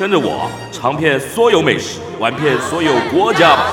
跟着我尝遍所有美食，玩遍所有国家吧。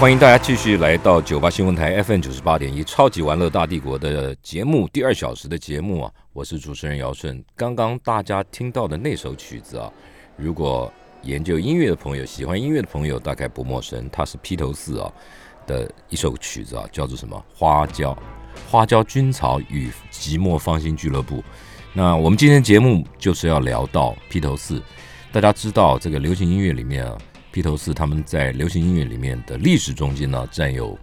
欢迎大家继续来到九八新闻台 FM 九十八点一超级玩乐大帝国的节目第二小时的节目啊，我是主持人姚顺。刚刚大家听到的那首曲子啊，如果研究音乐的朋友、喜欢音乐的朋友大概不陌生，它是披头四啊的一首曲子啊，叫做什么？花椒，花椒菌草与寂寞芳心俱乐部。那我们今天节目就是要聊到披头四，大家知道这个流行音乐里面啊。披头士他们在流行音乐里面的历史中间呢，占有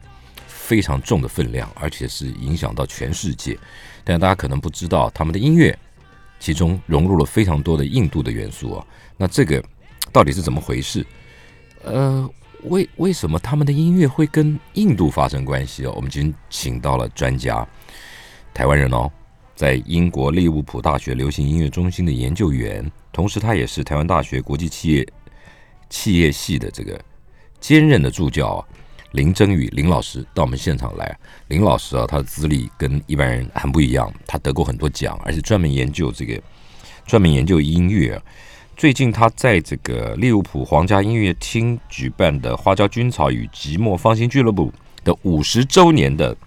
非常重的分量，而且是影响到全世界。但大家可能不知道，他们的音乐其中融入了非常多的印度的元素啊。那这个到底是怎么回事？呃，为为什么他们的音乐会跟印度发生关系哦？我们今天请到了专家，台湾人哦，在英国利物浦大学流行音乐中心的研究员，同时他也是台湾大学国际企业。企业系的这个兼任的助教，林真宇林老师到我们现场来。林老师啊，他的资历跟一般人很不一样，他得过很多奖，而且专门研究这个，专门研究音乐。最近他在这个利物浦皇家音乐厅举办的花椒菌草与寂寞芳心俱乐部的五十周年的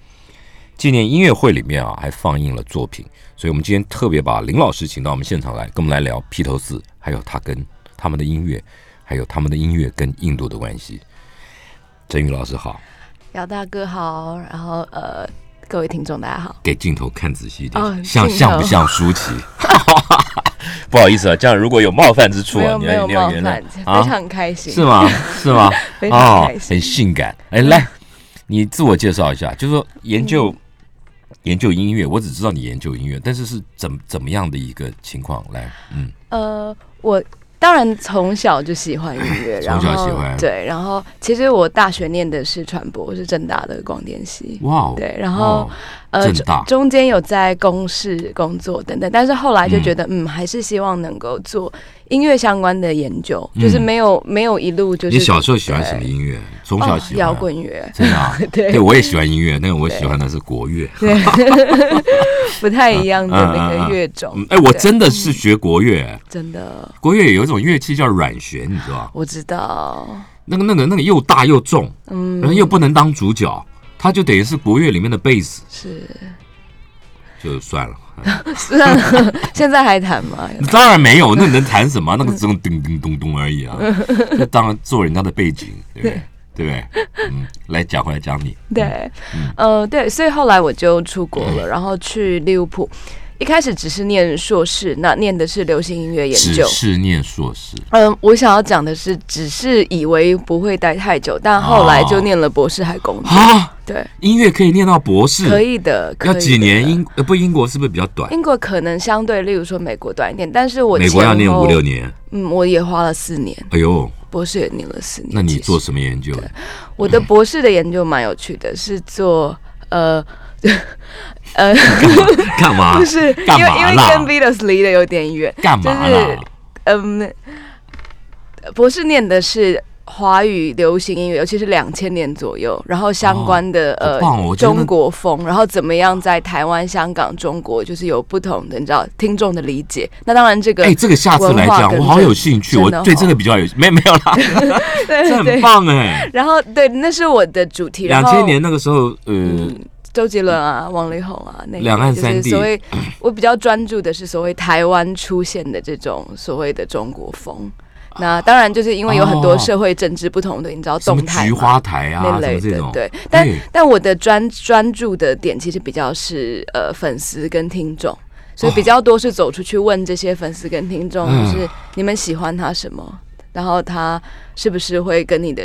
纪念音乐会里面啊，还放映了作品。所以我们今天特别把林老师请到我们现场来，跟我们来聊披头士，还有他跟他们的音乐。还有他们的音乐跟印度的关系。陈宇老师好，姚大哥好，然后呃，各位听众大家好。给镜头看仔细一点，像像不像舒淇？不好意思啊，这样如果有冒犯之处啊，你要你要原谅啊，非常开心，是吗？是吗？非常开心，很性感。哎，来，你自我介绍一下，就是说研究研究音乐，我只知道你研究音乐，但是是怎怎么样的一个情况？来，嗯，呃，我。当然从小就喜欢音乐，从小喜欢对，然后其实我大学念的是传播，是正大的广电系。哇，对，然后呃中间有在公事工作等等，但是后来就觉得嗯，还是希望能够做。音乐相关的研究，就是没有没有一路就是。你小时候喜欢什么音乐？从小喜欢摇滚乐，真的。对，我也喜欢音乐，但是我喜欢的是国乐，对，不太一样的那个乐种。哎，我真的是学国乐，真的。国乐有一种乐器叫软弦，你知道我知道。那个、那个、那个又大又重，嗯，然后又不能当主角，它就等于是国乐里面的贝斯。是。就算了。算了，现在还谈吗？当然没有，那能谈什么？那个只能叮叮咚咚而已啊。就当然做人家的背景，对不对？对不对？嗯，来讲回来讲你。对，呃，对，所以后来我就出国了，然后去利物浦。一开始只是念硕士，那念的是流行音乐研究。只是念硕士。嗯，我想要讲的是，只是以为不会待太久，但后来就念了博士还工作。啊，对，音乐可以念到博士，可以的。要几年？英呃不，英国是不是比较短？英国可能相对，例如说美国短一点，但是我美国要念五六年。嗯，我也花了四年。哎呦，博士也念了四年。那你做什么研究？我的博士的研究蛮有趣的，是做呃。呃，干嘛？不是，因为因为跟 Beatles 离得有点远。干嘛啦？嗯，博士念的是华语流行音乐，尤其是两千年左右，然后相关的呃中国风，然后怎么样在台湾、香港、中国就是有不同的你知道听众的理解。那当然这个，哎，这个下次来讲，我好有兴趣，我对这个比较有没没有啦，这很棒哎。然后对，那是我的主题。两千年那个时候，呃。周杰伦啊，王力宏啊，那两岸三地，所谓我比较专注的是所谓台湾出现的这种所谓的中国风。那当然就是因为有很多社会政治不同的，你知道动态菊花台啊那类的，对。但但我的专专注的点其实比较是呃粉丝跟听众，所以比较多是走出去问这些粉丝跟听众，就是你们喜欢他什么，然后他是不是会跟你的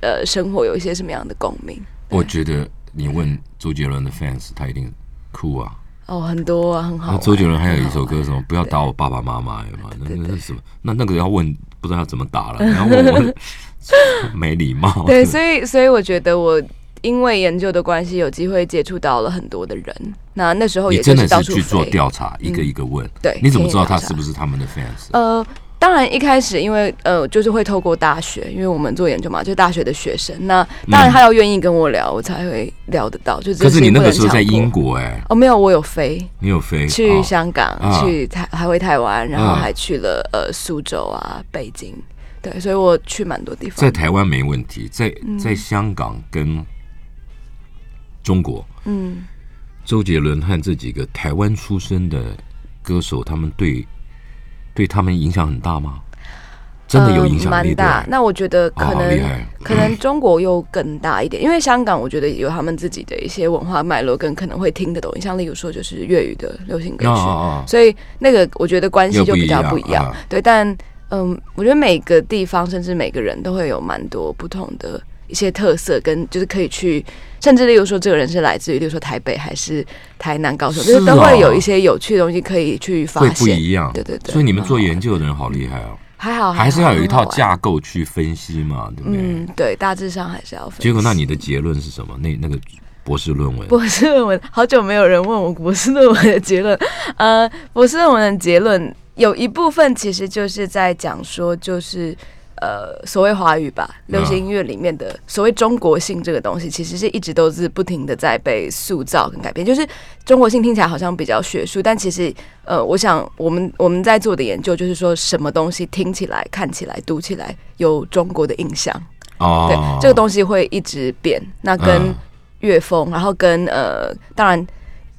呃生活有一些什么样的共鸣？我觉得。你问周杰伦的 fans，他一定哭啊！哦，很多啊，很好。周杰伦还有一首歌，什么不要打我爸爸妈妈，有吗？那那是什么？那那个要问，不知道要怎么打了。然后我 没礼貌。对，所以所以我觉得我因为研究的关系，有机会接触到了很多的人。那那时候也真的是去做调查，一个一个问。对，你怎么知道他是不是他们的 fans？呃。当然，一开始因为呃，就是会透过大学，因为我们做研究嘛，就大学的学生。那当然他要愿意跟我聊，我才会聊得到。就可是你那个时候在英国哎？哦，没有，我有飞。你有飞去香港，去台还回台湾，然后还去了呃苏州啊、北京。对，所以我去蛮多地方。在台湾没问题，在在香港跟中国，嗯，周杰伦和这几个台湾出生的歌手，他们对。对他们影响很大吗？真的有影响力？大。那我觉得可能可能中国又更大一点，因为香港我觉得有他们自己的一些文化脉络，跟可能会听得懂。像例如说就是粤语的流行歌曲，所以那个我觉得关系就比较不一样。对，但嗯，我觉得每个地方甚至每个人都会有蛮多不同的一些特色，跟就是可以去。甚至例如说，这个人是来自于，例如说台北还是台南、高雄，就是都会有一些有趣的东西可以去发现。会不一样，对对对。所以你们做研究的人好厉害哦。还好，还是要有一套架构去分析嘛，对不对？嗯，对，大致上还是要分析。结果，那你的结论是什么？那那个博士论文？博士论文，好久没有人问我博士论文的结论。呃，博士论文的结论有一部分其实就是在讲说，就是。呃，所谓华语吧，流行音乐里面的所谓中国性这个东西，其实是一直都是不停的在被塑造跟改变。就是中国性听起来好像比较学术，但其实，呃，我想我们我们在做的研究就是说，什么东西听起来、看起来、读起来有中国的印象哦，对，这个东西会一直变。那跟乐风，然后跟呃，当然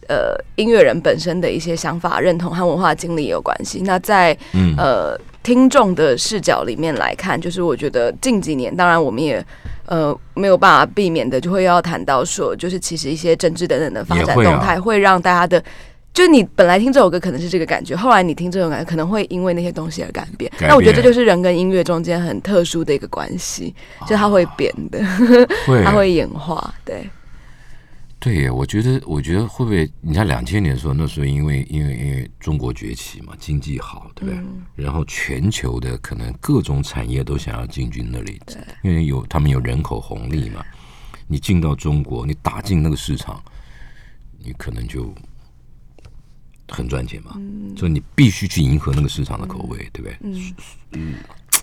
呃，音乐人本身的一些想法、认同和文化经历也有关系。那在嗯呃。听众的视角里面来看，就是我觉得近几年，当然我们也呃没有办法避免的，就会要谈到说，就是其实一些政治等等的发展动态，会让大家的，就是你本来听这首歌可能是这个感觉，后来你听这种感觉，可能会因为那些东西而改变。那我觉得这就是人跟音乐中间很特殊的一个关系，就它会变的，它会演化，对。对，我觉得，我觉得会不会？你看两千年的时候，那时候因为因为因为中国崛起嘛，经济好，对不对？然后全球的可能各种产业都想要进军那里，因为有他们有人口红利嘛。你进到中国，你打进那个市场，你可能就很赚钱嘛。所以你必须去迎合那个市场的口味，对不对？嗯。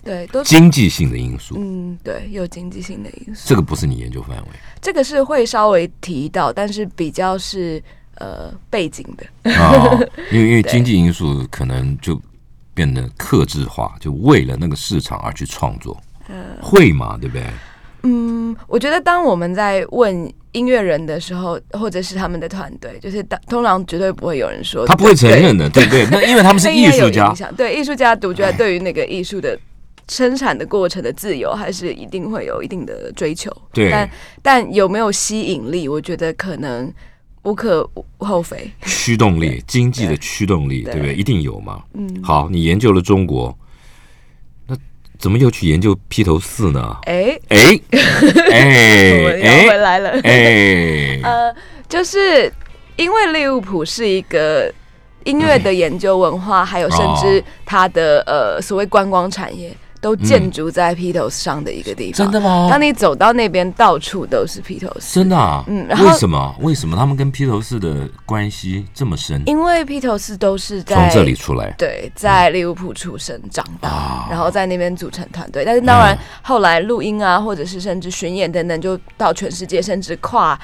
对，都经济性的因素。嗯，对，有经济性的因素。这个不是你研究范围。这个是会稍微提到，但是比较是呃背景的。啊，因为因为经济因素可能就变得克制化，就为了那个市场而去创作。嗯，会嘛？对不对？嗯，我觉得当我们在问音乐人的时候，或者是他们的团队，就是当通常绝对不会有人说他不会承认的，对不对？那因为他们是 艺术家对艺术家，我觉得对于那个艺术的生产的过程的自由，还是一定会有一定的追求。对但但有没有吸引力，我觉得可能无可厚非。驱动力，经济的驱动力，对对不对？一定有嘛。嗯，好，你研究了中国，那怎么又去研究披头四呢？哎、哎 我哎们要回哎来了。哎，呃，就是因为利物浦是一个音乐的研究文化，还有甚至它的呃所谓观光产业，都建筑在披头士上的一个地方。真的吗当？你走到那边，到处都是披头士。真的啊？嗯然后为什么？为什么他们跟披头士的关系这么深？因为披头士都是在从这里出来，对，在利物浦出生长大，啊然后在那边组成团队。但是当然嗯，后来录音啊，或者是甚至巡演等等，就到全世界，甚至跨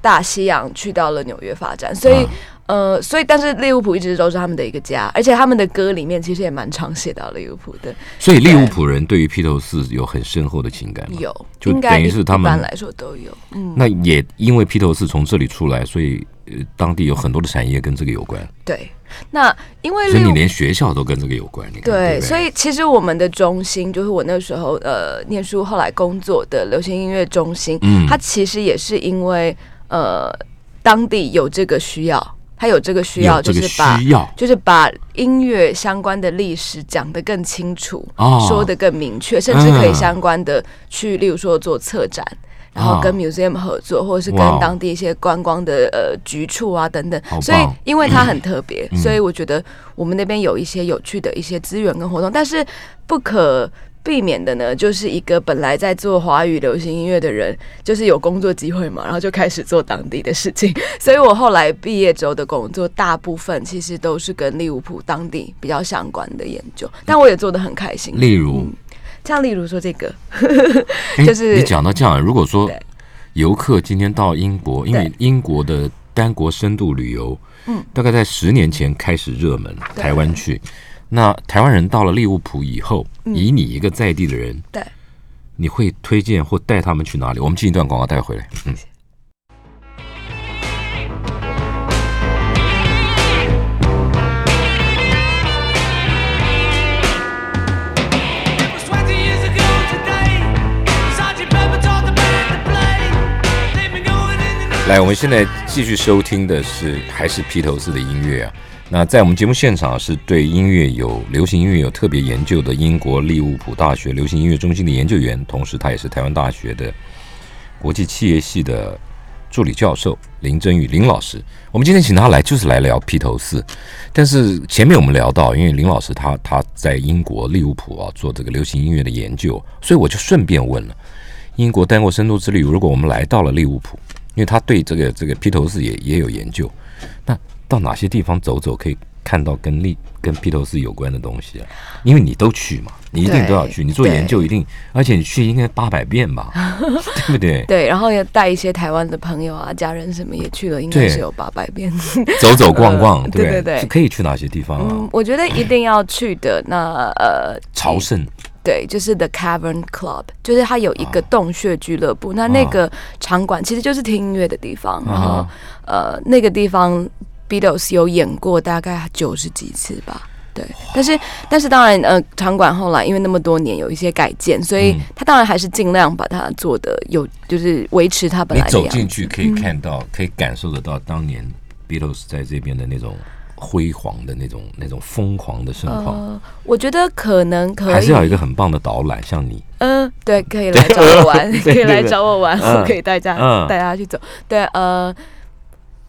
大西洋去到了纽约发展。所以，啊呃，所以但是利物浦一直都是他们的一个家，而且他们的歌里面其实也蛮常写到利物浦的。所以利物浦人对于披头士有很深厚的情感嘛。有，就等于是他们一般来说都有。嗯，那也因为披头士从这里出来，所以呃，当地有很多的产业跟这个有关，对。那因为所以你连学校都跟这个有关。对所以其实我们的中心就是我那时候呃念书，后来工作的流行音乐中心，嗯它其实也是因为呃当地有这个需要，它有这个需要，就是把就是把音乐相关的历史讲得更清楚，哦。说得更明确，甚至可以嗯相关的去，例如说做策展。然后跟 museum 合作，或者是跟当地一些观光的呃局处啊等等，所以因为它很特别，嗯。所以我觉得我们那边有一些有趣的一些资源跟活动，但是不可避免的呢，就是一个本来在做华语流行音乐的人，就是有工作机会嘛，然后就开始做当地的事情。所以我后来毕业之后的工作，大部分其实都是跟利物浦当地比较相关的研究，但我也做的很开心。例如嗯，像例如说这个，就是你讲到这样，如果说游客今天到英国，因为英国的单国深度旅游，嗯，大概在十年前开始热门，台湾去。那台湾人到了利物浦以后以你一个在地的人对。你会推荐或带他们去哪里？我们进一段广告带回来。嗯。来我们现在继续收听的是还是披头士的音乐啊。那在我们节目现场是对音乐有流行音乐有特别研究的英国利物浦大学流行音乐中心的研究员，同时他也是台湾大学的国际企业系的助理教授林真宇林老师。我们今天请他来就是来聊披头士，但是前面我们聊到，因为林老师他他在英国利物浦啊做这个流行音乐的研究，所以我就顺便问了。英国单国深度之旅，如果我们来到了利物浦，因为他对这个这个披头士也也有研究，那到哪些地方走走可以看到跟利跟披头士有关的东西啊？因为你都去嘛，你一定都要去，你做研究一定，而且你去应该八百遍吧，对不对？对，然后也带一些台湾的朋友啊、家人什么也去了，应该对是有八百遍。走走逛逛，呃对不对是可以去哪些地方啊嗯？，我觉得一定要去的。那呃，朝圣对，就是 The Cavern Club，就是它有一个啊洞穴俱乐部。那那个场馆其实就是听音乐的地方，然后啊呃，那个地方 Beatles 有演过大概九十几次吧。对，但是但是当然，呃，场馆后来因为那么多年有一些改建，所以他当然还是尽量把它做的有，就是维持它本来的样子。进去可以看到，可以感受得到当年 Beatles 在这边的那种辉煌的那种那种疯狂的盛况。呃，我觉得可能可以，还是要有一个很棒的导览，像你，嗯，对，可以来找我玩，可以来找我玩，嗯我可以带大家嗯带大家去走。对，呃，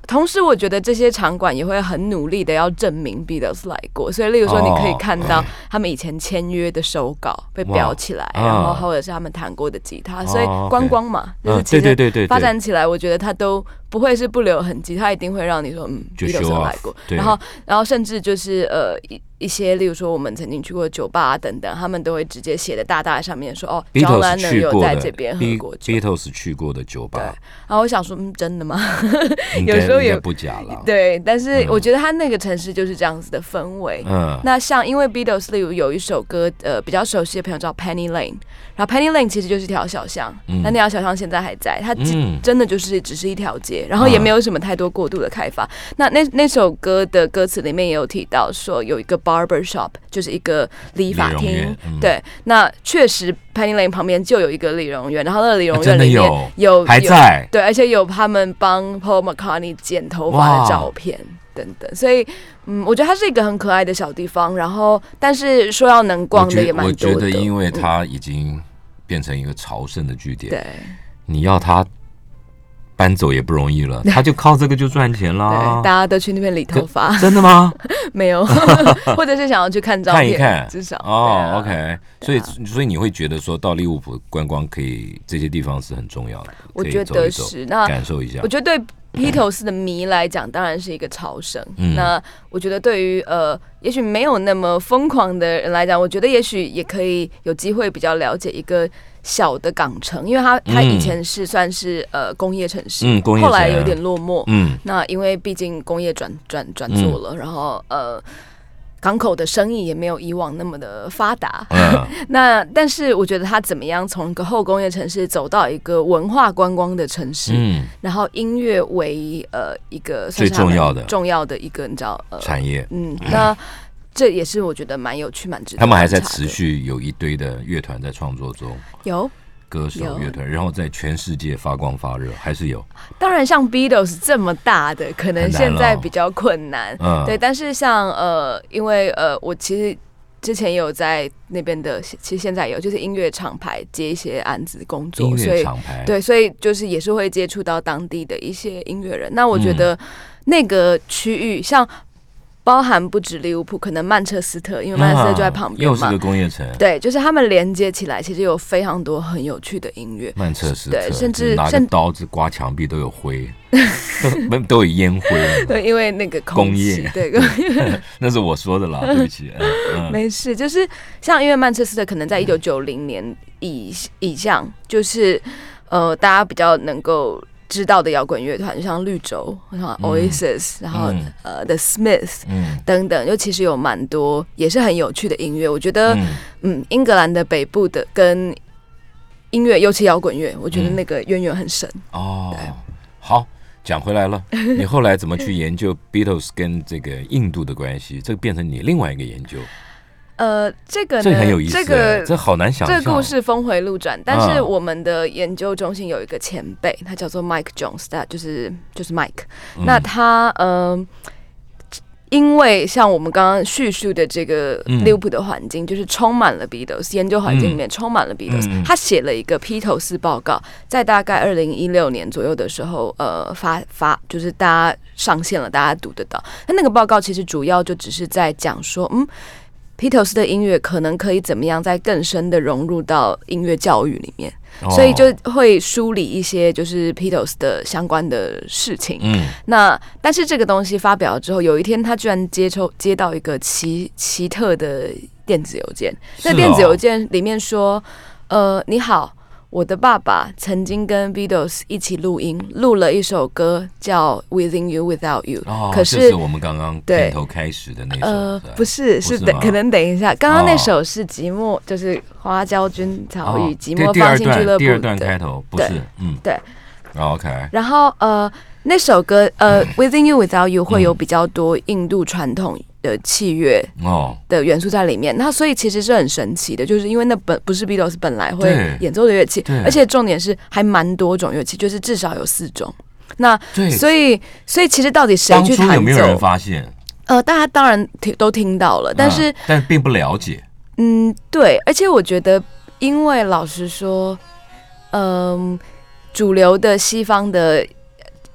同时我觉得这些场馆也会很努力的要证明 Beatles 来过，所以例如说你可以哦看到他们以前签约的手稿被裱起来，然后啊或者是他们弹过的吉他，所以观光嘛，就嗯是其实对对对对对。发展起来，我觉得它都不会是不留痕迹，他一定会让你说，嗯就 show 有来过，对然后然后甚至就是呃一一些，例如说我们曾经去过酒吧啊等等，他们都会直接写的大大上面说，哦，John Beatles Lennon 有在这边喝过酒。Beatles 去过的酒吧，然后我想说，嗯，真的吗？有时候也不假了。对，但是嗯我觉得他那个城市就是这样子的氛围。嗯，那像因为 Beatles 例如有一首歌，呃，比较熟悉的朋友叫 Penny Lane，然后 Penny Lane 其实就是一条小巷，嗯那那条小巷现在还在，它嗯真的就是只是一条街，然后也没有什么太多过度的开发。那那那首歌的歌词里面也有提到说有一个 barber shop，就是一个理发厅嗯，对，那确实 Penny Lane 旁边就有一个理容院，然后那个理容院里面有有有还在对，而且有他们帮 Paul McCartney 剪头发的照片等等，所以嗯，我觉得它是一个很可爱的小地方。然后，但是说要能逛的也蛮多的。觉得，因为嗯它已经变成一个朝圣的据点，对你要它搬走也不容易了，他就靠这个就赚钱 了对，啦大。家都去那边理头发，真的吗？没有，或者是想要去看照片，看一看，至少哦啊，OK，所以所以你会觉得说到利物浦观光可以这些地方是很重要的，我觉得是。那感受一下我。觉得对披头士的迷来讲，当然是一个朝圣。嗯那我觉得对于呃，也许没有那么疯狂的人来讲，我觉得也许也可以有机会比较了解一个小的港城，因为它它嗯以前是算是呃工业城市，嗯，工业城后来有点落寞。嗯。那因为毕竟工业转转转做了，然后呃。港口的生意也没有以往那么的发达，嗯。那但是我觉得它怎么样从一个后工业城市走到一个文化观光的城市，嗯，然后音乐为呃一个最重要的。重要的一个你知道呃产业，嗯，那这也是我觉得蛮有趣蛮值得他们还在持续有一堆的乐团在创作中，有，歌手有乐团，然后在全世界发光发热，还是有。当然像 Beatles 这么大的，可能现在比较困难，嗯，对，但是像呃，因为呃，我其实。之前也有在那边的，其实现在有，就是音乐厂牌接一些案子工作，音所以乐厂牌，对，所以就是也是会接触到当地的一些音乐人。那我觉嗯。得那个区域，像包含不止利物浦，可能曼彻斯特，因为曼彻斯特就在旁边嘛啊又是个。工业城。对，就是他们连接起来，其实有非常多很有趣的音乐。曼彻斯特，对甚至就是拿个甚刀子刮墙壁都有灰，都 都有烟灰，对，因为那个空工气业对，那是我说的啦，对不起。没事，就是像因为曼彻斯特可能在一九九零年以以上，就是呃大家比较能够知道的摇滚乐团，就像绿洲、像 Oasis，、然后嗯呃 The Smiths 嗯等等，就其实有蛮多也是很有趣的音乐。我觉得，嗯，嗯，英格兰的北部的跟音乐，尤其摇滚乐，我觉得嗯那个渊源很深。哦，好。讲回来了，你后来怎么去研究 Beatles 跟这个印度的关系？这个变成你另外一个研究，呃，这个呢，这很有意思欸。这个这好难想象。这故事峰回路转，但是嗯我们的研究中心有一个前辈，他叫做 Mike Jones，他就是就是 Mike。嗯那他呃，因为像我们刚刚叙述的这个嗯利物浦的环境，就是充满了 Beatles，研究环境里面充满了 Beatles、他写了一个披头士报告，在大概二零一六年左右的时候，呃，发发就是大家上线了，大家读得到。那那个报告其实主要就只是在讲说，嗯。披头士的音乐可能可以怎么样，在更深的融入到音乐教育里面，哦所以就会梳理一些就是披头士的相关的事情。嗯那但是这个东西发表了之后，有一天他居然接抽接到一个奇奇特的电子邮件，是那电子哦邮件里面说，呃，你好。我的爸爸曾经跟 Beatles 一起录音，录了一首歌叫《Within You Without You》。哦，可是是我们刚刚对片头开始的那首，呃，不是，是等可能等一下，刚刚那哦首是寂寞，就是花椒君草哦与寂寞放心俱乐段部第二段对开头不是，嗯，对。哦，OK，然后呃，那首歌呃，《Within You Without You》会有比较多印度传统的器乐哦，的元素在里面，那所以其实是很神奇的，就是因为那本不是 Beatles 本来会演奏的乐器对，而且重点是还蛮多种乐器，就是至少有四种。那，所以，所以其实到底谁去弹奏？有没有人？发现？呃，大家当然听都听到了，但是嗯但并不了解，嗯，对，而且我觉得，因为老实说，嗯，主流的西方的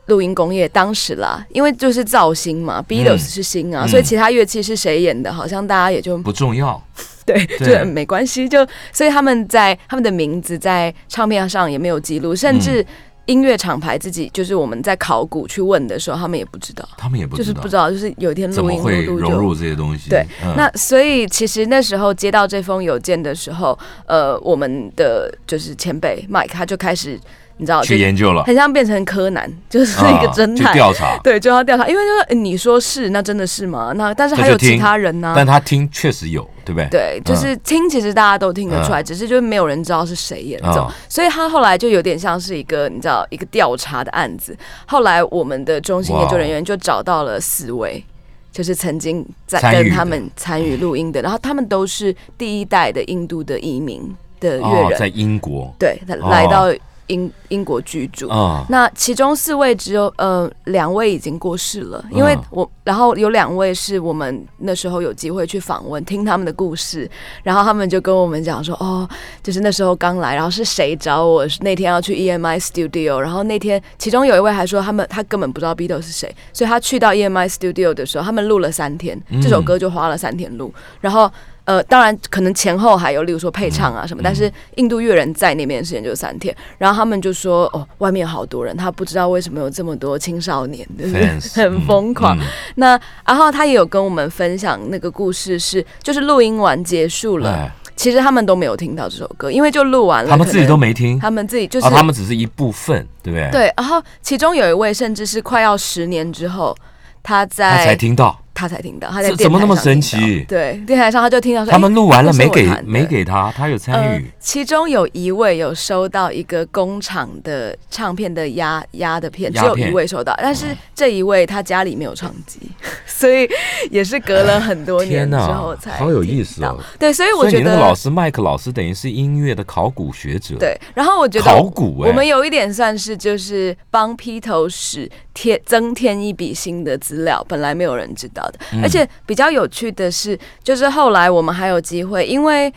录音工业当时啦，因为就是造星嘛，Beatles 是星啊，嗯。所以其他乐器是谁演的，好像大家也就不重要，对，对。就没关系，就所以他们在他们的名字在唱片上也没有记录，甚至音乐厂牌自己就是我们在考古去问的时候，他们也不知道，他们也不知道，就是不知道，就是有一天录音录融入这些东西。对嗯。那所以其实那时候接到这封邮件的时候，呃，我们的就是前辈 Mike 他就开始，你知道，就去研究了，很像变成柯南，就是一个侦探。调查。对，就要调查，因为就是你说是，那真的是吗？那但是还有其他人呢、但他听确实有，对不对？对，就是听，其实大家都听得出来，嗯只是就是没有人知道是谁演奏，啊所以他后来就有点像是一个你知道一个调查的案子。后来我们的中心研究人员就找到了四位。就是曾经在跟他们参与录音的，然后他们都是第一代的印度的移民的乐哦，人，在英国对，来到英英国居住。啊，那其中四位只有呃两位已经过世了，因为嗯我然后有两位是我们那时候有机会去访问，听他们的故事，然后他们就跟我们讲说，哦，就是那时候刚来，然后是谁找我那天要去 EMI Studio，然后那天其中有一位还说他们他根本不知道 Beatles 是谁，所以他去到 EMI Studio 的时候，他们录了三天，这首歌就花了三天录，然后。呃，当然，可能前后还有，例如说配唱啊什么，但是印度乐人在那边的时间就三天，然后他们就说，哦，外面好多人，他不知道为什么有这么多青少年，就是 Fans，很疯狂。嗯那然后他也有跟我们分享那个故事是，就是录音完结束了，哎，其实他们都没有听到这首歌，因为就录完了，他们自己都没听，他们自己就是、啊，他们只是一部分，对不对？，对，然后其中有一位甚至是快要十年之后，他他在才听到，他才听到，他在电台怎么那么神奇？对，电台上他就听到说，他们录完了没给没给他，他有参呃与，，其中有一位有收到一个工厂的唱片的压压的片，只有一位收到，但是这一位他家里没有唱机，所以也是隔了很多年之后才好有意思哦。对，所以我觉得老师麦克老师等于是音乐的考古学者，，对，然后我觉得考古哎。我们有一点算是就是帮披头士添增添一笔新的资料，本来没有人知道的。嗯而且比较有趣的是，就是后来我们还有机会，因为。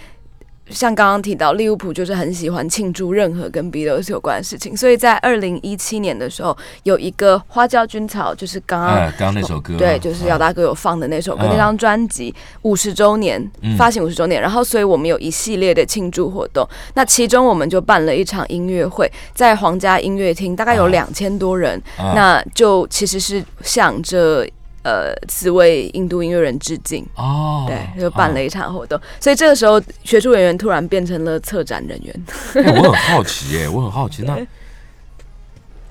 像刚刚提到，利物浦就是很喜欢庆祝任何跟 Beatles 有关的事情，所以在二零一七年的时候，有一个花椒菌草，就是刚刚哎，刚刚那首歌，对，就是姚大哥有放的那首歌，嗯那张专辑五十周年嗯。发行五十周年，然后所以我们有一系列的庆祝活动。那其中我们就办了一场音乐会，在皇家音乐厅，大概有啊。两千多人，啊。那就其实是向这呃四位印度音乐人致敬。哦，对，就办了一场活动，所以这个时候学术人员突然变成了策展人员。哎我很好奇耶，我很好奇，那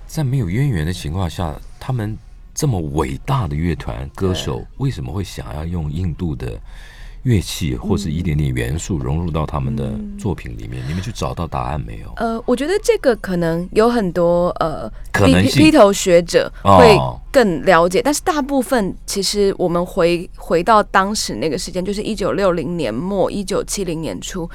在没有渊源的情况下，他们这么伟大的乐团歌手，为什么会想要用印度的乐器或是一点点元素融入到他们的作品里面？你们去找到答案没有？呃，我觉得这个可能有很多呃可能性披披头学者哦会更了解，但是大部分其实我们回回到当时那个时间，就是一九六零年末一九七零年初，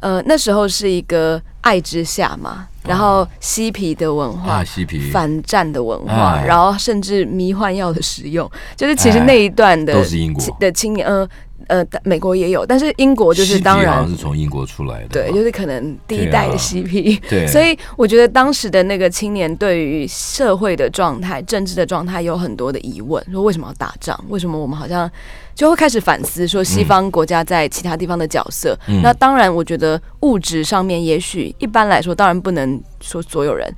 呃，那时候是一个爱之下嘛，然后嬉皮的文化。啊，嬉皮反战的文化，哎然后甚至迷幻药的使用，就是其实哎那一段的都是英国的青年，呃呃，美国也有，但是英国就是当然是从英国出来的，对，就是可能第一代的嬉皮，对所以我觉得当时的那个青年对于社会的状态、政治的状态有很多的疑问，说为什么要打仗？为什么我们好像就会开始反思说西方国家在其他地方的角色？嗯那当然，我觉得物质上面也许一般来说，当然不能说所有人。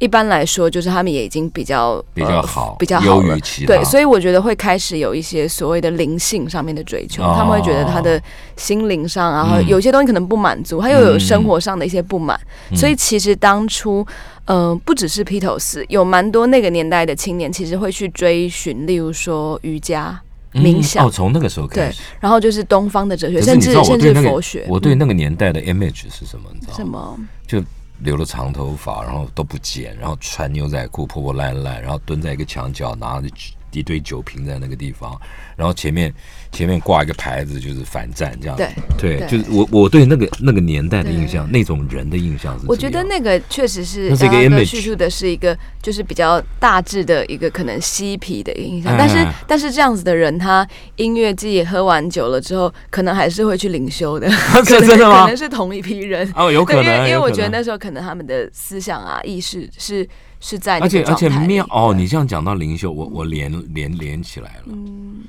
一般来说，就是他们也已经比较比较好比较好了优于。其他对，所以我觉得会开始有一些所谓的灵性上面的追求，哦他们会觉得他的心灵上，然后嗯有些东西可能不满足，他又有生活上的一些不满，嗯所以其实当初，嗯、不只是披头士，有蛮多那个年代的青年，其实会去追寻，例如说瑜伽、嗯冥想，哦，从那个时候开对始。然后就是东方的哲学，甚至甚至佛学，我对嗯那个年代的 image 是什么？你知道吗？什么？就留了长头发，然后都不剪，然后穿牛仔裤破破烂烂，然后蹲在一个墙角，拿着一堆酒瓶在那个地方，然后前面前面挂一个牌子，就是反战这样。对对，对就是我我对那个那个年代的印象，那种人的印象是。我觉得那个确实是那是一个叙述的是一个就是比较大致的一个可能嬉皮的印象，嗯但是嗯但是这样子的人，他音乐季喝完酒了之后，可能还是会去领修的，是 真的吗可能是同一批人。哦，有可，能，因为因为我觉得那时候可能他们的思想啊、意识是是在而且而且妙哦，你这样讲到灵修，我我连连连起来了，嗯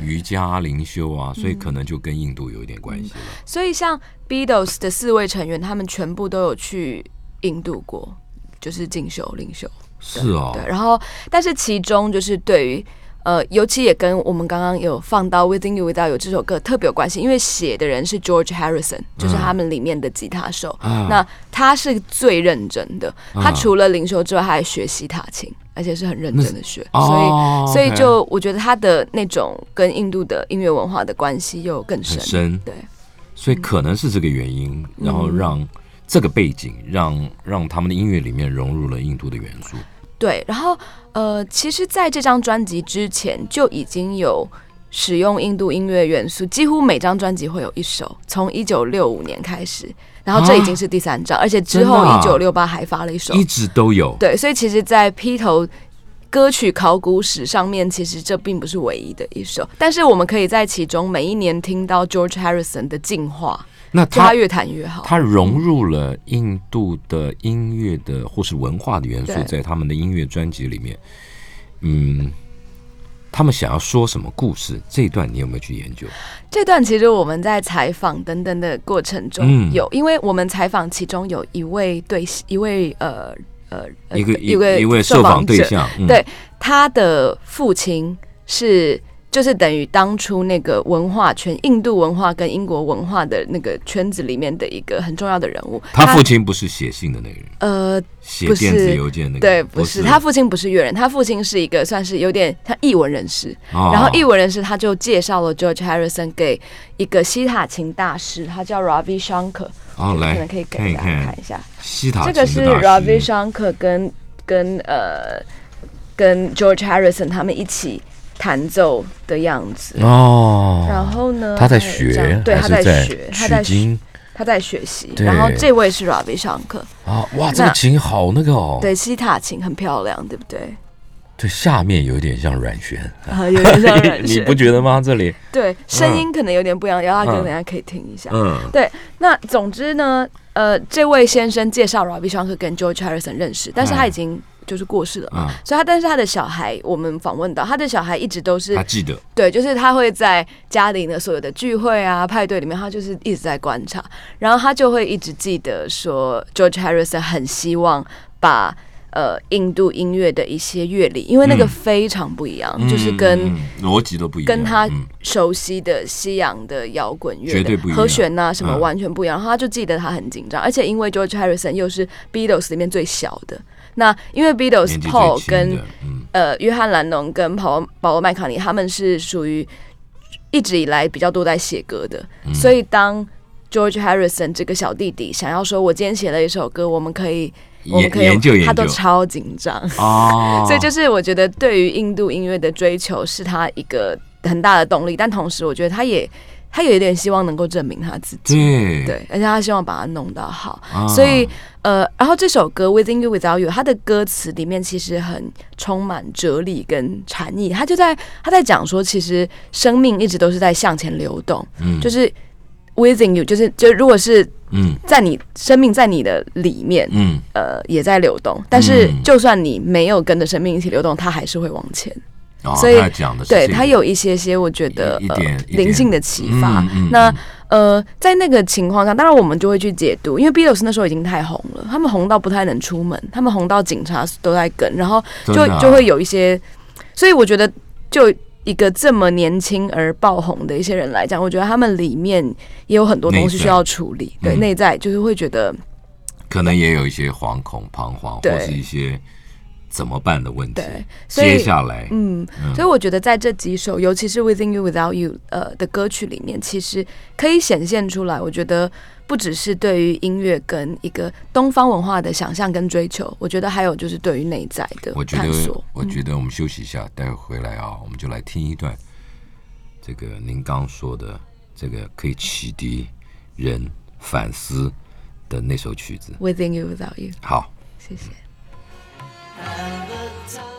瑜伽灵修啊，所以可能就跟印度有一点关系了。所以像 Beatles 的四位成员，他们全部都有去印度过。就是进修灵修。是哦，对，然后但是其中就是对于呃，尤其也跟我们刚刚有放到《Within You Without You》这首歌特别有关系，因为写的人是 George Harrison，就是他们里面的吉他手。啊。那他是最认真的，他啊除了灵修之外，他还学西塔琴，而且是很认真的学，哦所以所以就我觉得他的那种跟印度的音乐文化的关系又更深。很深，对，所以可能是这个原因，然后让这个背景让让他们的音乐里面融入了印度的元素。对，然后呃，其实在这张专辑之前就已经有使用印度音乐元素，几乎每张专辑会有一首，从一九六五年开始，然后这已经是第三张，而且之后一九六八还发了一首。一直都有。对，所以其实，在披头歌曲考古史上面，其实这并不是唯一的一首，但是我们可以在其中每一年听到 George Harrison 的进化，那他越谈越好。他融入了印度的音乐的或是文化的元素在他们的音乐专辑里面。嗯，他们想要说什么故事？这一段你有没有去研究？这段其实我们在采访等等的过程中嗯有，因为我们采访其中有一位对一位呃呃呃一个一一位一位受访对，象，嗯对他的父亲是。就是等于当初那个文化圈，印度文化跟英国文化的那个圈子里面的一个很重要的人物。他父亲不是写信的那个人，呃，写电子邮件那个？对，不是他父亲不是乐人，他父亲是一个算是有点他译文人士，然后译哦文人士他就介绍了 George Harrison 给一个西塔琴大师，他叫 Ravi Shankar，哦，来可能可以给大家看看。一下，西塔这个是 Ravi Shankar 跟跟呃跟 George Harrison 他们一起弹奏的样子。哦，然后呢，他在学，对，他在学，他在学，他在学习。然后这位是 Ravi Shankar，啊！哇，这个琴好那个哦，对，西塔琴很漂亮，对不对？对，下面有一点像软弦，啊，有点像软 你不觉得吗？这里，对，声音可能有点不一样，姚大哥嗯等下可以听一下。嗯，对那总之呢，呃，这位先生介绍 Ravi Shankar 跟 George Harrison 认识，但是他已经就是过世了嘛，嗯所以他但是他的小孩，我们访问到他的小孩一直都是他记得，对，就是他会在家里的所有的聚会啊、派对里面，他就是一直在观察，然后他就会一直记得说，George Harrison 很希望把呃印度音乐的一些乐理，因为那个嗯非常不一样，嗯就是跟嗯逻辑都不一样，跟他嗯。熟悉的西洋的摇滚乐绝对不一样。和弦呐、什么嗯。完全不一样。然后他就记得他很紧张，而且因为 George Harrison 又是 Beatles 里面最小的，那因为 Beatles Paul 跟，嗯。呃约翰兰农跟保罗保罗麦卡尼他们是属于一直以来比较多在写歌的，嗯。所以当 George Harrison 这个小弟弟想要说，我今天写了一首歌，我们可以。我们可以研究研究他都超紧张，哦，所以就是我觉得对于印度音乐的追求是他一个很大的动力，但同时我觉得他也他有一点希望能够证明他自己，对。对，而且他希望把它弄到好，啊。所以呃，然后这首歌《Within You Without You》，它的歌词里面其实很充满哲理跟禅意，他就在他在讲说，其实生命一直都是在向前流动，嗯。就是 Within You，就是就如果是嗯。在你生命在你的里面，嗯。呃，也在流动，但是嗯。就算你没有跟着生命一起流动，它还是会往前。哦所以他讲的是对他有一些些，我觉得呃点灵性的启发。嗯嗯那嗯呃，在那个情况下，当然我们就会去解读，因为 Beatles 那时候已经太红了，他们红到不太能出门，他们红到警察都在跟，然后就啊就会有一些，所以我觉得就。一个这么年轻而爆红的一些人来讲，我觉得他们里面也有很多东西需要处理。对，嗯内在就是会觉得，可能也有一些惶恐、彷徨，对或是一些怎么办的问题。对，所以接下来，嗯，所以我觉得在这几首，尤其是 Within You Without You 呃的歌曲里面，其实可以显现出来。我觉得不只是对于音乐跟一个东方文化的想象跟追求，我觉得还有就是对于内在的我觉得探索，。我觉得我们休息一下，待会回来啊，我们就来听一段这个您刚说的这个可以启迪人反思的那首曲子。Within You Without You，好。谢谢。and the time.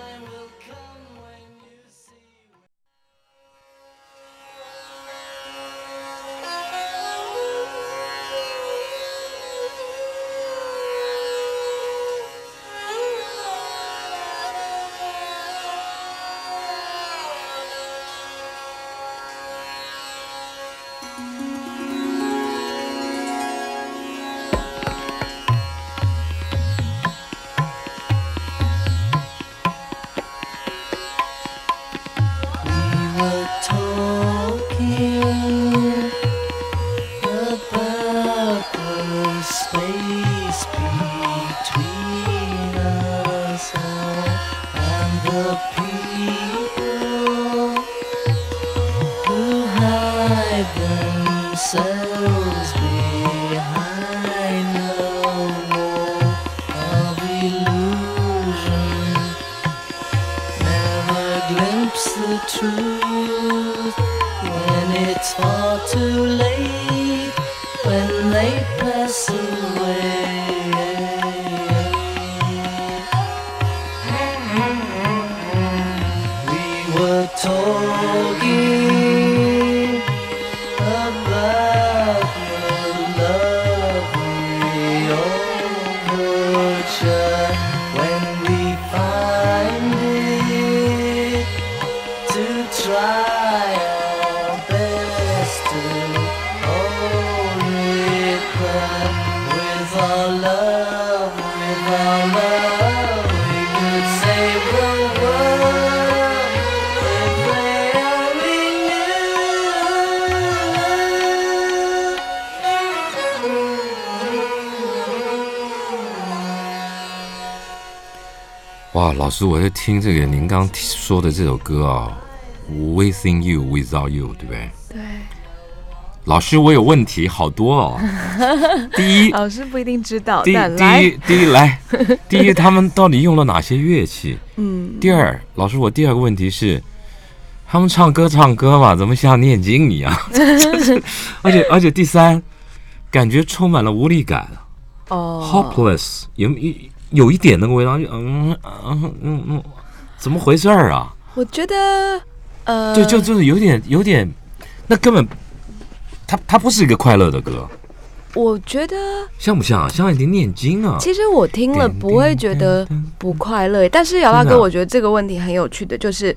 老师，我在听这个您刚说的这首歌啊，Within You Without You，对不对？对，老师，我有问题好多哦。第一，老师不一定知道，第一第一，第一来，第一，他们到底用了哪些乐器？嗯，第二，老师，我第二个问题是，他们唱歌唱歌嘛，怎么像念经一样？而且而且第三，感觉充满了无力感哦，，hopeless，有有有一点那个味道，就嗯嗯嗯嗯，怎么回事儿啊？我觉得，呃，对，就就是有点有点，那根本，它它不是一个快乐的歌，我觉得，像不像啊？像一点念经啊。其实我听了不会觉得不快乐，但是姚大哥，我觉得这个问题很有趣的，就是，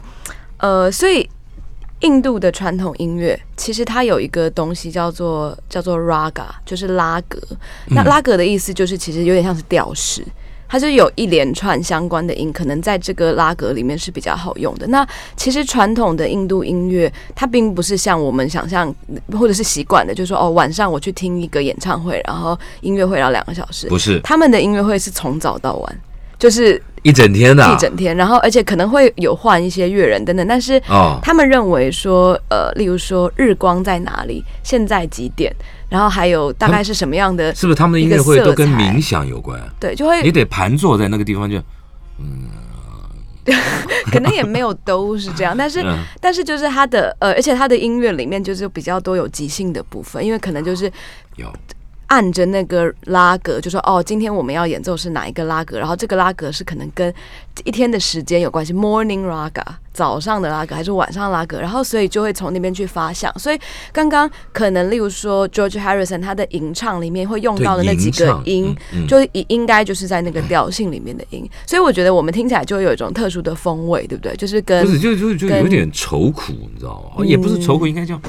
呃，所以印度的传统音乐其实它有一个东西叫做叫做 raga，就是拉格。那嗯拉格的意思就是其实有点像是调式。它就有一连串相关的音，可能在这个拉格里面是比较好用的。那其实传统的印度音乐，它并不是像我们想象或者是习惯的，就是说哦，晚上我去听一个演唱会，然后音乐会要两个小时。不是他们的音乐会是从早到晚，就是一整天的啊、一整天，然后而且可能会有换一些乐人等等，但是哦，他们认为说，呃，例如说日光在哪里，现在几点，然后还有大概是什么样的，是不是？他们的音乐会都跟冥想有关？对，就会你得盘坐在那个地方就，嗯。可能也没有都是这样，但是嗯。但是就是他的呃，而且他的音乐里面就是比较多有即兴的部分，因为可能就是有按着那个拉格，就说哦，今天我们要演奏是哪一个拉格，然后这个拉格是可能跟一天的时间有关系，morning raga 早上的拉格还是晚上拉格，然后所以就会从那边去发想。所以刚刚可能例如说 George Harrison 他的吟唱里面会用到的那几个音，嗯嗯就应应该就是在那个调性里面的音，所以我觉得我们听起来就会有一种特殊的风味，对不对？就是跟不是就就就有点愁苦，你知道吗？嗯也不是愁苦，应该叫，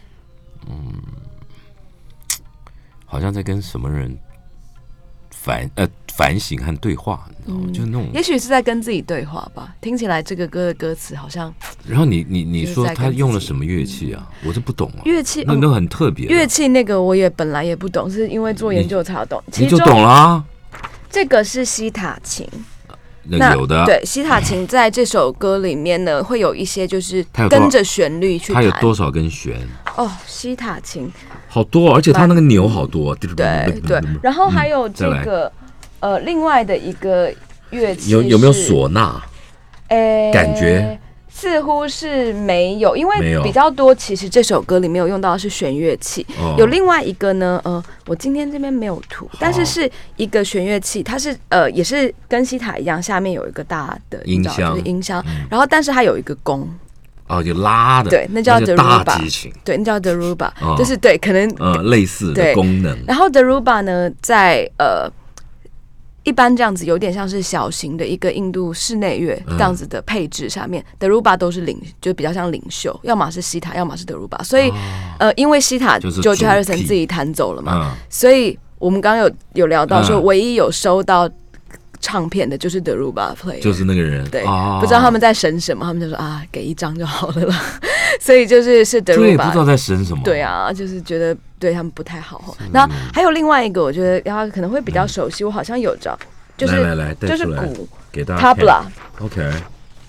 嗯，好像在跟什么人反呃反省和对话，你知道吗？就是那种，也许是在跟自己对话吧。听起来这个歌的歌词好像 然后你你你说他用了什么乐器啊？我就不懂啊，乐器哦那那很特别啊，乐器那个我也本来也不懂，是因为做研究才要懂。你就懂了啊，这个是西塔琴，那有的，对西塔琴在这首歌里面呢，会有一些就是跟着旋律去弹。它有多少根弦？哦，西塔琴，好多，而且它那个钮好多，对对，然后还有这个呃另外的一个乐器有有没有？唢呐？诶感觉似乎是没有，因为比较多，其实这首歌里面有用到的是弦乐器。哦。有另外一个呢，呃，我今天这边没有图，但是是一个弦乐器，它是呃也是跟西塔一样，下面有一个大的音箱。嗯就是音箱，然后但是它有一个弓，哦，就拉的，对那叫大 Deruba，对，那叫 Deruba，、哦。就是对，可能呃，类似的对。功能。然后 Deruba 呢，在呃一般这样子有点像是小型的一个印度室内乐嗯。这样子的配置下面、e u b a 都是领，就比较像领袖，要么是西塔，要么是 Deruba。所以、呃，因为西塔哦就是 George Harrison 自己弹走了嘛，嗯，所以我们刚刚有有聊到说，嗯唯一有收到唱片的就是 Deruba Play，就是那个人，对，哦不知道他们在审什么，他们就说啊，给一张就好了啦。所以就是是这也不知道。在审什么。对，啊，就是觉得对他们不太好。那还有另外一个，我觉得他可能会比较熟悉，我好像有找，就是来来来，就是鼓给大家看。tabla，OK，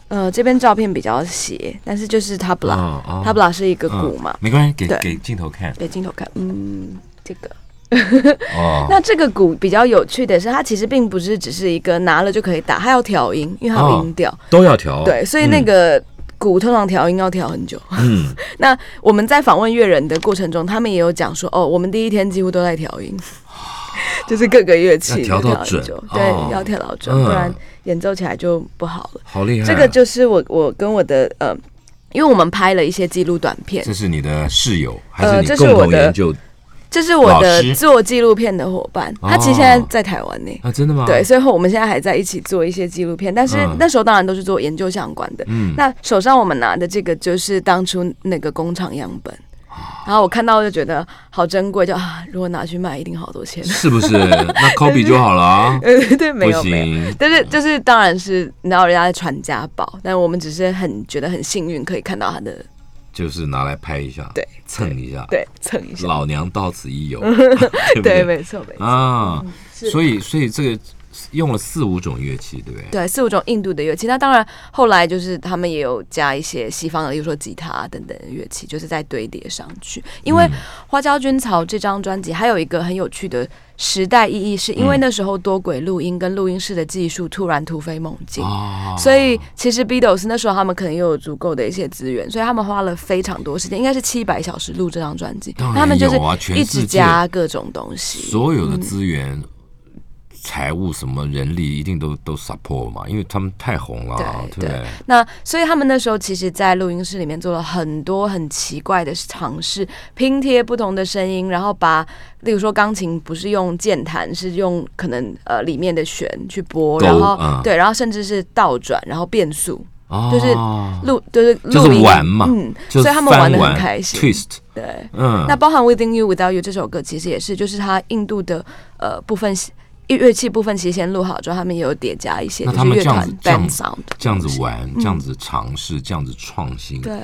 呃，这边照片比较斜，但是就是 tabla，tabla、哦哦是一个鼓嘛，没关系，给给镜头看。给镜头看，嗯，这个。哦。那这个鼓比较有趣的是，它其实并不是只是一个拿了就可以打，它要调音，因为它有音调。都要调，对，所以那个鼓通常调音要调很久。嗯，那我们在访问乐人的过程中，他们也有讲说，哦，我们第一天几乎都在调音，就是各个乐器调到准对，要调到准，嗯不然演奏起来就不好了。好厉害啊。这个就是我我跟我的呃，因为我们拍了一些记录短片，这是你的室友还呃这是你共是我的同研究这是我的做纪录片的伙伴，他其实现在在台湾呢。啊？真的吗？对，，所以后我们现在还在一起做一些纪录片，但是嗯那时候当然都是做研究相关的。嗯，那手上我们拿的这个就是当初那个工厂样本，然后我看到就觉得好珍贵，就啊，如果拿去卖一定好多钱。是不是？那 copy 就好了啊。呃，对，没有没有。但是就是当然是你知道人家在传家宝，但我们只是很觉得很幸运可以看到他的就是拿来拍一下，对蹭一下，对蹭一下，老娘到此一游，对不对，对？没错没错，啊，所以所以这个用了四五种乐器，对不对？对，四五种印度的乐器。那当然，后来就是他们也有加一些西方的，例如说吉他等等的乐器，就是在堆叠上去。因为《花椒菌草》这张专辑还有一个很有趣的时代意义，是因为嗯那时候多轨录音跟录音室的技术突然突飞猛进。啊，所以其实 Beatles 那时候他们可能又有足够的一些资源，所以他们花了非常多时间，应该是七百小时录这张专辑。他们就是一直加各种东西。所有的资源、财务什么人力一定都都 support 嘛，因为他们太红了，对不对？那所以他们那时候其实，在录音室里面做了很多很奇怪的尝试，拼贴不同的声音，然后把，例如说钢琴不是用键弹，是用可能呃里面的弦去拨，然后、嗯对，然后甚至是倒转，然后变速。哦就是录就是就是录音玩嘛嗯，所以他们玩的很开心。twist，对，嗯，那包含《Within You Without You》这首歌，其实也是，就是它印度的呃部分乐器部分，其实先录好之后，他们也有叠加一些那他们这样子这样 band sound 这样子玩，这样子尝试，这样子创新，嗯对。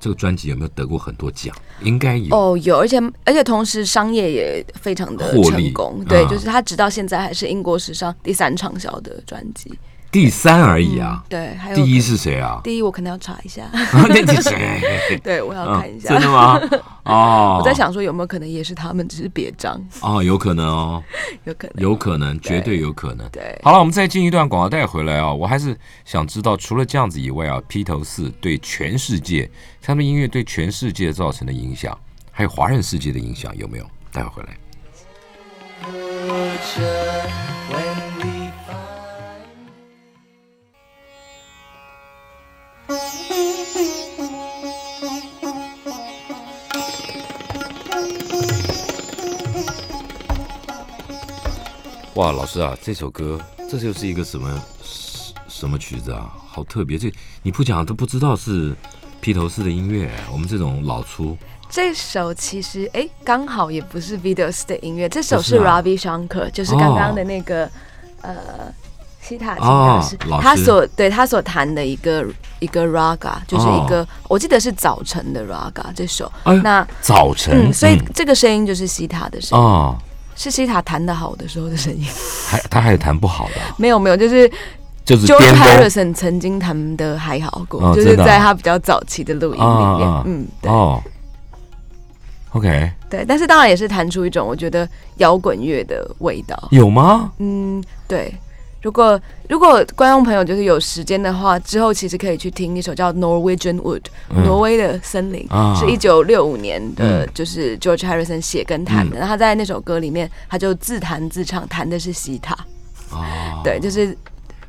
这个专辑有没有得过很多奖？应该有。哦，有，而且而且同时商业也非常的成功，对，啊就是他直到现在还是英国史上第三畅销的专辑。第三而已啊，对，还有第一是谁啊？第一，我可能要查一下，那你谁？对我要嗯看一下。真的吗？哦，我在想说有没有可能也是他们，只是别章，哦，有可能哦，有可能。有可能，绝对有可能。对，好了，我们再进一段广告带回来啊！我还是想知道，除了这样子以外啊，披头士对全世界他们音乐对全世界造成的影响，还有华人世界的影响有没有？待会儿回来。哇，老师啊，这首歌这就是一个什么什什么曲子啊？好特别，这你不讲都不知道是披头士的音乐。我们这种老粗这首其实哎，刚好也不是 Beatles 的音乐，这首是 Ravi Shankar，就是刚刚的那个、呃西塔琴哦大师，老师他所对他所弹的一个一个 raga，就是一个、我记得是早晨的 raga 这首。那早晨，嗯，所以嗯这个声音就是西塔的声音，哦，是西塔弹的好的时候的声音。还他还有弹不好的啊、没有没有，就是就是 George Harrison 曾经弹的还好过，就是在他比较早期的录音里面，嗯，对。哦。OK，对，但是当然也是弹出一种我觉得摇滚乐的味道。有吗？嗯，对。如果如果观众朋友就是有时间的话，之后其实可以去听一首叫《Norwegian Wood》、嗯。挪威的森林，啊。是一九六五年的嗯，就是 George Harrison 写跟弹的。然后他在那首歌里面，他就自弹自唱，弹的是西塔。哦，对，就是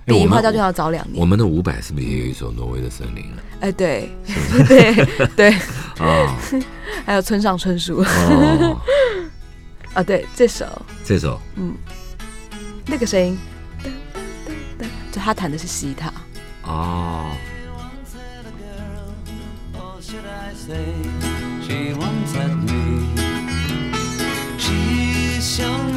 比花椒就要早两年。我们的伍佰是不是也有一首《挪威的森林》哎，对，对 对，啊？还有村上春树。哦，啊，对，这首。这首。嗯。那个声音，就他弹的是西塔。哦，or should I say, she once had me. She showed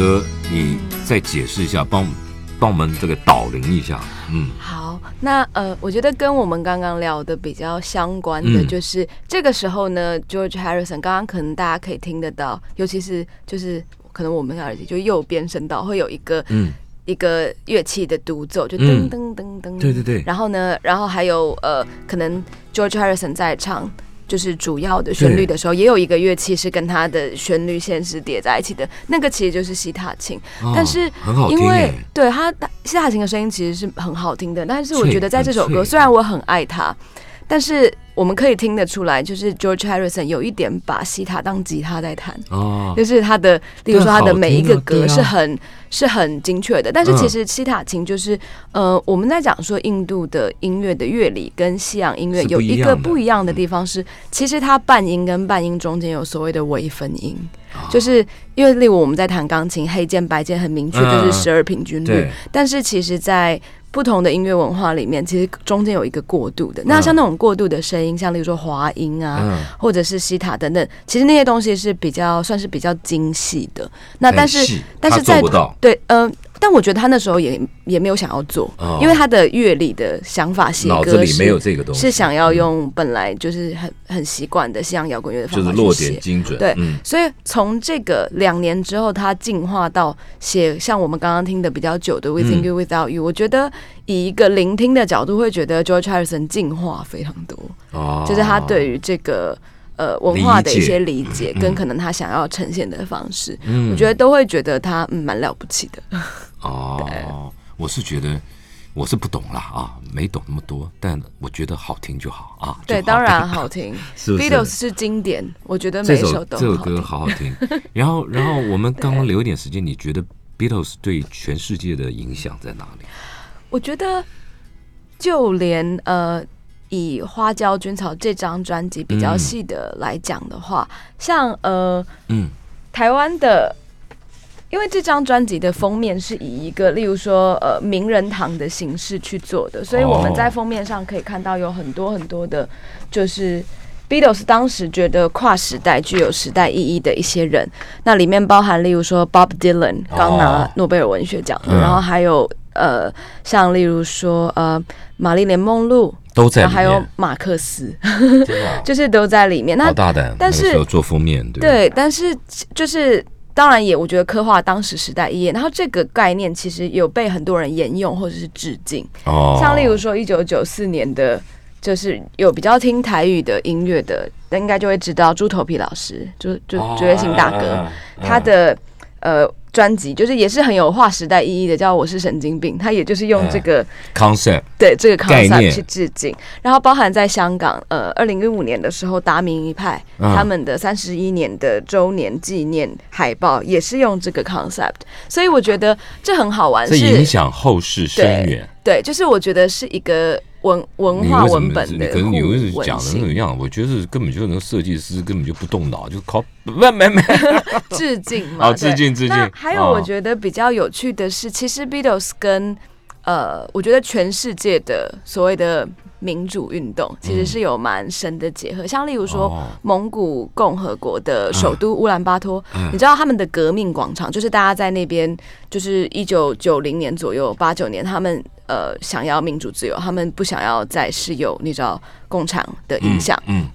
师这首歌你再解释一下，帮帮我们这个导聆一下。嗯，好，那呃，我觉得跟我们刚刚聊的比较相关的嗯就是、这个时候呢，George Harrison 刚刚可能大家可以听得到，尤其是就是可能我们耳机就右边声道会有一个嗯一个乐器的独奏，就嗯噔噔噔噔，对对对然后呢，然后还有呃，可能 George Harrison 在唱。就是主要的旋律的时候，也有一个乐器是跟它的旋律线是叠在一起的，那个其实就是西塔琴。哦但是因为对它西塔琴的声音其实是很好听的，但是我觉得在这首歌，虽然我很爱它，但是我们可以听得出来，就是 George Harrison 有一点把西塔当吉他在弹。哦，就是他的，例如说他的每一个格是很、是很精确的，但是嗯其实西塔琴就是，呃，我们在讲说印度的音乐的乐理跟西洋音乐有一个不一样的地方是，其实它半音跟半音中间有所谓的微分音，啊就是因为例如我们在弹钢琴，黑键白键很明确嗯就是十二平均律，对，但是其实，在不同的音乐文化里面，其实中间有一个过渡的。嗯。那像那种过渡的声音，像例如说滑音啊，嗯，或者是西塔等等，其实那些东西是比较算是比较精细的。那但是但是在对，呃，但我觉得他那时候也也没有想要做，哦。因为他的乐理的想法写脑子里歌是没有这个东西，是想要用本来就是很很习惯的西洋摇滚乐的方法去就是落点写。精准，对嗯，所以从这个两年之后，他进化到写像我们刚刚听的比较久的《Within 嗯。You Without You》，我觉得以一个聆听的角度，会觉得 George Harrison 进化非常多，哦，就是他对于这个呃文化的一些理解，嗯。跟可能他想要呈现的方式，嗯，我觉得都会觉得他嗯蛮了不起的。哦，我是觉得我是不懂啦啊，没懂那么多，但我觉得好听就好啊。对，当然好听 是，Beatles 是经典，我觉得每一首都这首歌好。好好听。然后，然后我们刚刚留一点时间，你觉得 Beatles 对全世界的影响在哪里？我觉得就连呃。以《花椒菌草》这张专辑比较嗯细的来讲的话，像呃嗯，台湾的，因为这张专辑的封面是以一个例如说呃名人堂的形式去做的，所以我们哦在封面上可以看到有很多很多的，就是 Beatles 当时觉得跨时代具有时代意义的一些人，那里面包含例如说 Bob Dylan 刚拿诺贝尔文学奖然后还有呃像例如说呃玛丽莲梦露，都在还有面，马克思，就是都在里面。那好大胆。但是做封面，对。对，但是就是当然也，我觉得刻画当时时代意义，然后这个概念其实有被很多人沿用或者是致敬，哦，像例如说一九九四年的，就是有比较听台语的音乐的，那应该就会知道猪头皮老师，就就哦绝对性大哥，嗯。他的呃。专辑就是也是很有划时代意义的，叫《我是神经病》，他也就是用这个、concept 对这个 concept 去致敬，然后包含在香港，呃，二零一五年的时候，达明一派、嗯他们的三十一年的周年纪念海报也是用这个 concept，所以我觉得这很好玩，这是影响后世深远。对，就是我觉得是一个文文化文本的可是你为什么讲的那种样？我觉得根本就那个设计师根本就不动脑，就靠没没没。致敬嘛，致敬致敬。那还有，哦我觉得比较有趣的是，其实 Beatles 跟呃，我觉得全世界的所谓的民主运动其实是有蛮深的结合。像例如说，哦蒙古共和国的首都乌兰巴托，嗯你知道他们的革命广场，就是大家在那边，就是一九九零年左右，八九年，他们呃想要民主自由，他们不想要再是有你知道共产的影响。嗯，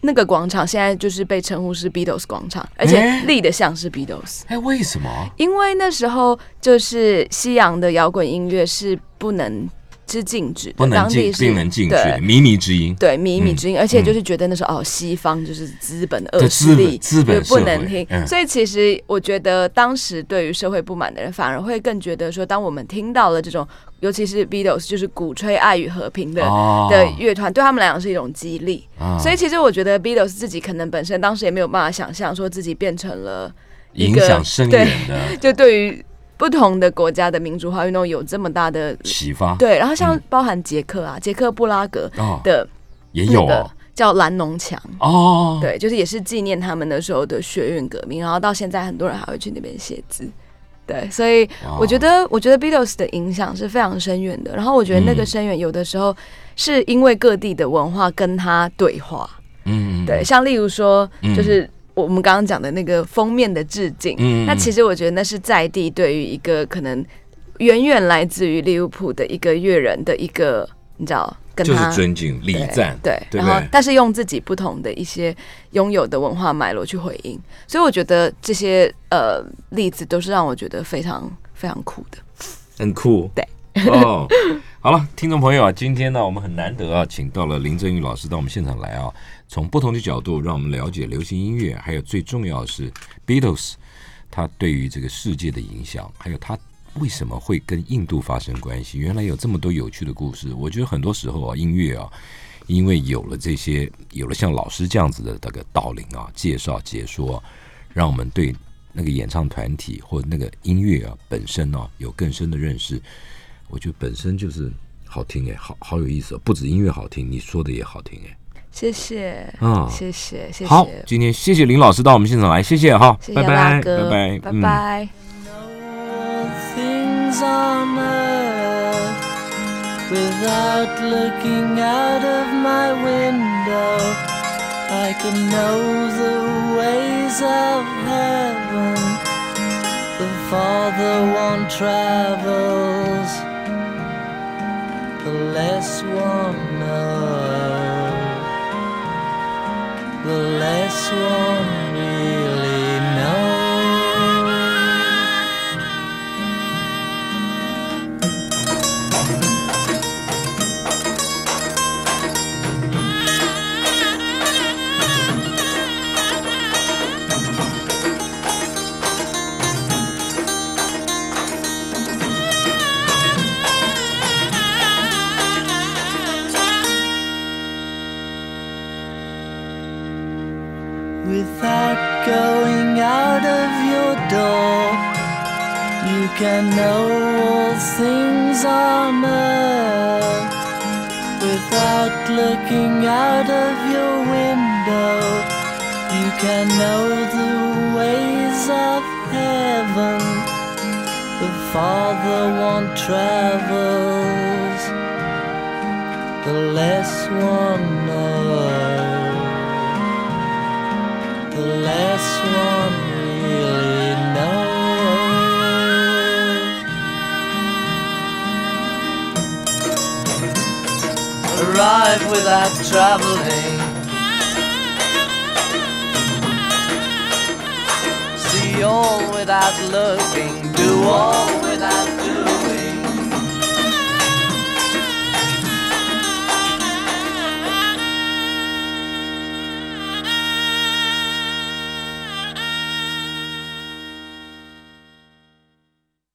那个广场现在就是被称呼是 Beatles 广场，而且立的像是 Beatles。哎，为什么？因为那时候就是西洋的摇滚音乐是不能是禁止的，不能进，当地是不能进去靡靡之音。对靡靡之音，而且嗯就是觉得那时候哦，西方就是资本的恶对势力，资本不能听。嗯所以其实我觉得当时对于社会不满的人，反而会更觉得说，当我们听到了这种，尤其是 Beatles，就是鼓吹爱与和平的、哦的乐团，对他们来讲是一种激励。啊所以其实我觉得 Beatles 自己可能本身当时也没有办法想象说自己变成了一影个响深远的 就对于不同的国家的民主化运动有这么大的启发。对，然后像嗯包含捷克啊，捷克布拉格哦，的也有。叫蓝农墙，哦，对，就是也是纪念他们那时候的学运革命，然后到现在很多人还会去那边写字。对，所以我觉得，我觉得 Beatles 的影响是非常深远的。然后我觉得那个嗯深远有的时候是因为各地的文化跟他对话，嗯，嗯，对，像例如说，嗯就是我们刚刚讲的那个封面的致敬。嗯那其实我觉得那是在地对于一个可能远远来自于利物浦的一个乐人的一个，你知道，跟就是尊敬礼对赞，对，对对？然后但是用自己不同的一些拥有的文化脉络去回应，所以我觉得这些呃例子都是让我觉得非常非常酷的。很酷。对。哦，好了，听众朋友啊，今天呢，我们很难得啊，请到了林振宇老师到我们现场来啊，从不同的角度让我们了解流行音乐，还有最重要的是 Beatles 他对于这个世界的影响，还有它为什么会跟印度发生关系。原来有这么多有趣的故事。我觉得很多时候啊，音乐啊，因为有了这些，有了像老师这样子的那个导领啊、介绍、解说，让我们对那个演唱团体或那个音乐啊本身啊有更深的认识。我觉得本身就是好听哎，好好有意思哦！不止音乐好听，你说的也好听哎。谢谢，啊谢谢，谢谢，好，今天谢谢林老师到我们现场来，谢谢哈，拜拜，拜拜，拜嗯拜。On earth without looking out of my window. I can know the ways of heaven. The farther one travels, the less one knows. The less one